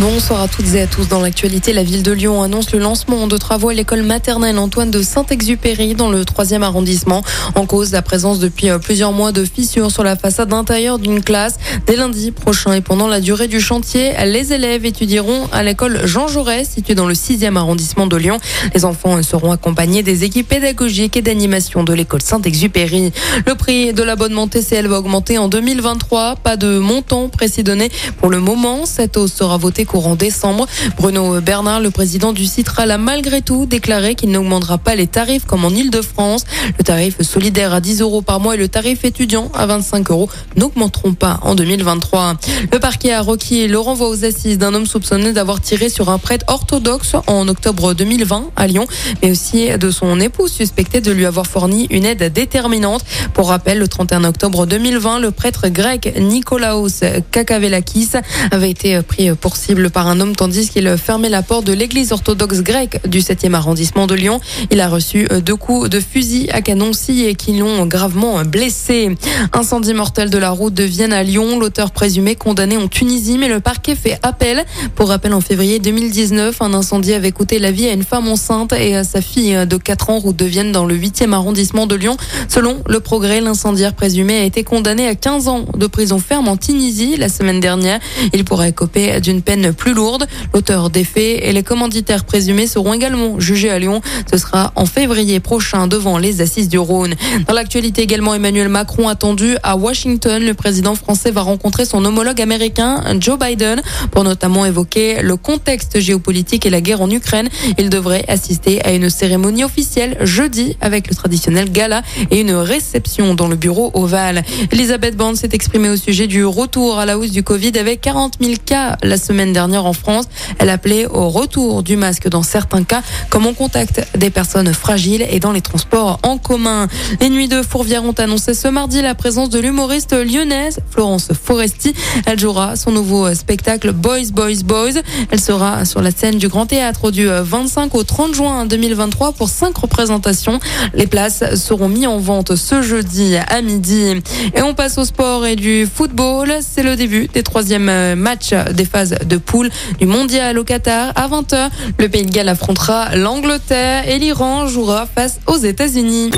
Bonsoir à toutes et à tous. Dans l'actualité, la ville de Lyon annonce le lancement de travaux à l'école maternelle Antoine de Saint-Exupéry dans le 3e arrondissement. En cause, la présence depuis euh, plusieurs mois de fissures sur la façade intérieure d'une classe. Dès lundi prochain et pendant la durée du chantier, les élèves étudieront à l'école Jean Jaurès, située dans le 6e arrondissement de Lyon. Les enfants seront accompagnés des équipes pédagogiques et d'animation de l'école Saint-Exupéry. Le prix de l'abonnement TCL va augmenter en 2023. Pas de montant précis donné pour le moment. Cette hausse sera votée courant décembre. Bruno Bernard, le président du Citral, a malgré tout déclaré qu'il n'augmentera pas les tarifs comme en Ile-de-France. Le tarif solidaire à 10 euros par mois et le tarif étudiant à 25 euros n'augmenteront pas en 2023. Le parquet a requis le renvoi aux assises d'un homme soupçonné d'avoir tiré sur un prêtre orthodoxe en octobre 2020 à Lyon, mais aussi de son épouse suspectée de lui avoir fourni une aide déterminante. Pour rappel, le 31 octobre 2020, le prêtre grec Nikolaos Kakavelakis avait été pris pour cible par un homme tandis qu'il fermait la porte de l'église orthodoxe grecque du 7e arrondissement de Lyon. Il a reçu deux coups de fusil à canon et qui l'ont gravement blessé. Incendie mortel de la route de Vienne à Lyon. L'auteur présumé condamné en Tunisie, mais le parquet fait appel. Pour rappel, en février 2019, un incendie avait coûté la vie à une femme enceinte et à sa fille de 4 ans, route de Vienne, dans le 8e arrondissement de Lyon. Selon le progrès, l'incendiaire présumé a été condamné à 15 ans de prison ferme en Tunisie la semaine dernière. Il pourrait coper d'une peine plus lourde. L'auteur des faits et les commanditaires présumés seront également jugés à Lyon. Ce sera en février prochain devant les assises du Rhône. Dans l'actualité également, Emmanuel Macron attendu à Washington. Le président français va rencontrer son homologue américain Joe Biden pour notamment évoquer le contexte géopolitique et la guerre en Ukraine. Il devrait assister à une cérémonie officielle jeudi avec le traditionnel gala et une réception dans le bureau ovale. Elisabeth Borne s'est exprimée au sujet du retour à la hausse du Covid avec 40 000 cas la semaine dernière en France. Elle appelait au retour du masque dans certains cas, comme en contact des personnes fragiles et dans les transports en commun. Les nuits de Fourvière ont annoncé ce mardi la présence de l'humoriste lyonnaise Florence Foresti. Elle jouera son nouveau spectacle Boys, Boys, Boys. Elle sera sur la scène du Grand Théâtre du 25 au 30 juin 2023 pour cinq représentations. Les places seront mises en vente ce jeudi à midi. Et on passe au sport et du football. C'est le début des troisièmes matchs des phases de poule du mondial au Qatar. À 20h, le Pays de Galles affrontera l'Angleterre et l'Iran jouera face aux États-Unis.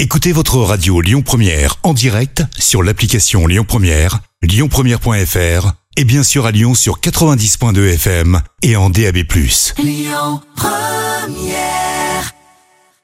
Écoutez votre radio Lyon Première en direct sur l'application Lyon Première, lyonpremière.fr et bien sûr à Lyon sur 90.2 FM et en DAB+. Lyon Première